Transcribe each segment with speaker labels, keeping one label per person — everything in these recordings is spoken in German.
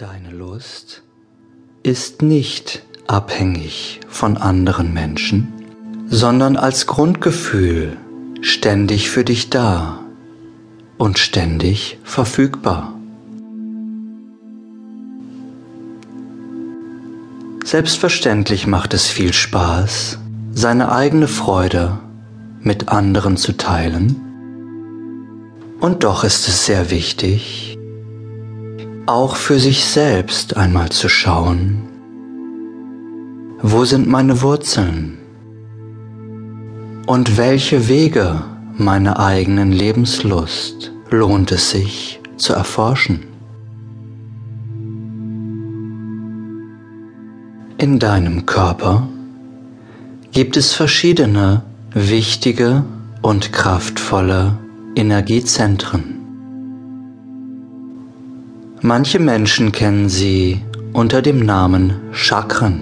Speaker 1: Deine Lust ist nicht abhängig von anderen Menschen, sondern als Grundgefühl ständig für dich da und ständig verfügbar. Selbstverständlich macht es viel Spaß, seine eigene Freude mit anderen zu teilen, und doch ist es sehr wichtig, auch für sich selbst einmal zu schauen, wo sind meine Wurzeln und welche Wege meiner eigenen Lebenslust lohnt es sich zu erforschen. In deinem Körper gibt es verschiedene wichtige und kraftvolle Energiezentren. Manche Menschen kennen sie unter dem Namen Chakren.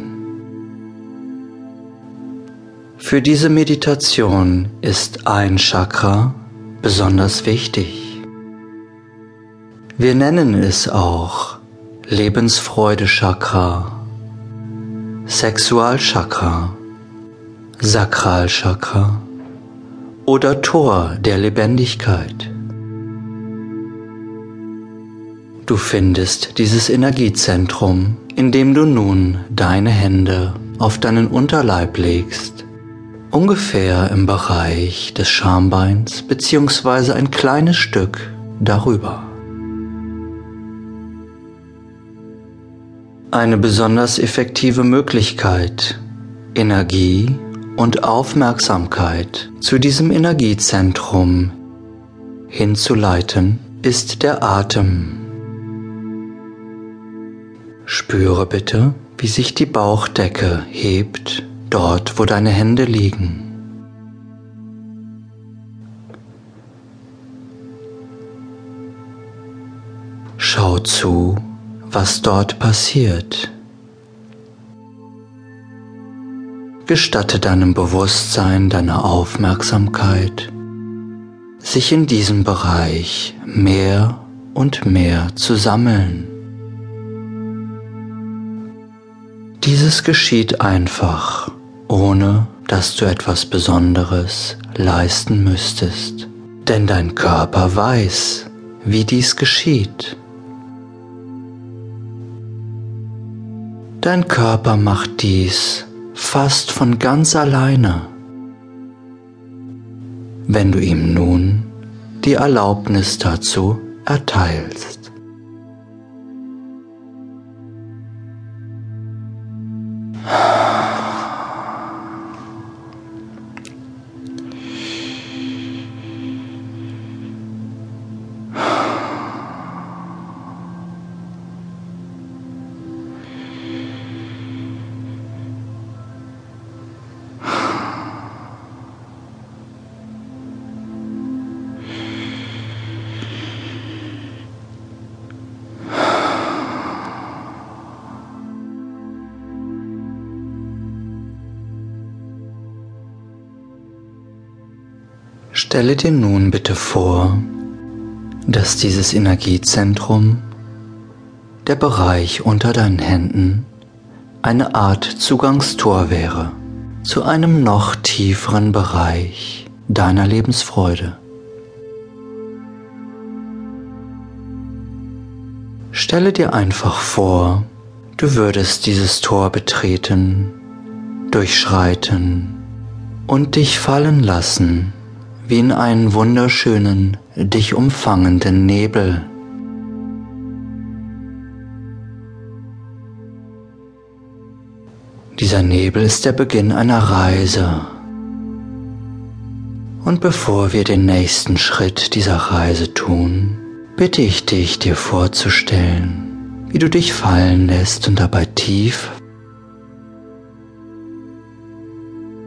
Speaker 1: Für diese Meditation ist ein Chakra besonders wichtig. Wir nennen es auch Lebensfreude-Chakra, Sexualchakra, Sakralchakra oder Tor der Lebendigkeit. Du findest dieses Energiezentrum, indem du nun deine Hände auf deinen Unterleib legst, ungefähr im Bereich des Schambeins beziehungsweise ein kleines Stück darüber. Eine besonders effektive Möglichkeit, Energie und Aufmerksamkeit zu diesem Energiezentrum hinzuleiten, ist der Atem. Spüre bitte, wie sich die Bauchdecke hebt, dort wo deine Hände liegen. Schau zu, was dort passiert. Gestatte deinem Bewusstsein, deiner Aufmerksamkeit, sich in diesem Bereich mehr und mehr zu sammeln. Dieses geschieht einfach, ohne dass du etwas Besonderes leisten müsstest, denn dein Körper weiß, wie dies geschieht. Dein Körper macht dies fast von ganz alleine, wenn du ihm nun die Erlaubnis dazu erteilst. Stelle dir nun bitte vor, dass dieses Energiezentrum, der Bereich unter deinen Händen, eine Art Zugangstor wäre zu einem noch tieferen Bereich deiner Lebensfreude. Stelle dir einfach vor, du würdest dieses Tor betreten, durchschreiten und dich fallen lassen wie in einen wunderschönen, dich umfangenden Nebel. Dieser Nebel ist der Beginn einer Reise. Und bevor wir den nächsten Schritt dieser Reise tun, bitte ich dich, dir vorzustellen, wie du dich fallen lässt und dabei tief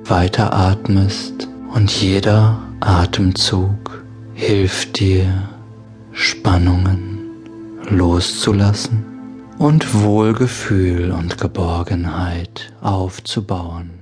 Speaker 1: weiteratmest und jeder Atemzug hilft dir, Spannungen loszulassen und Wohlgefühl und Geborgenheit aufzubauen.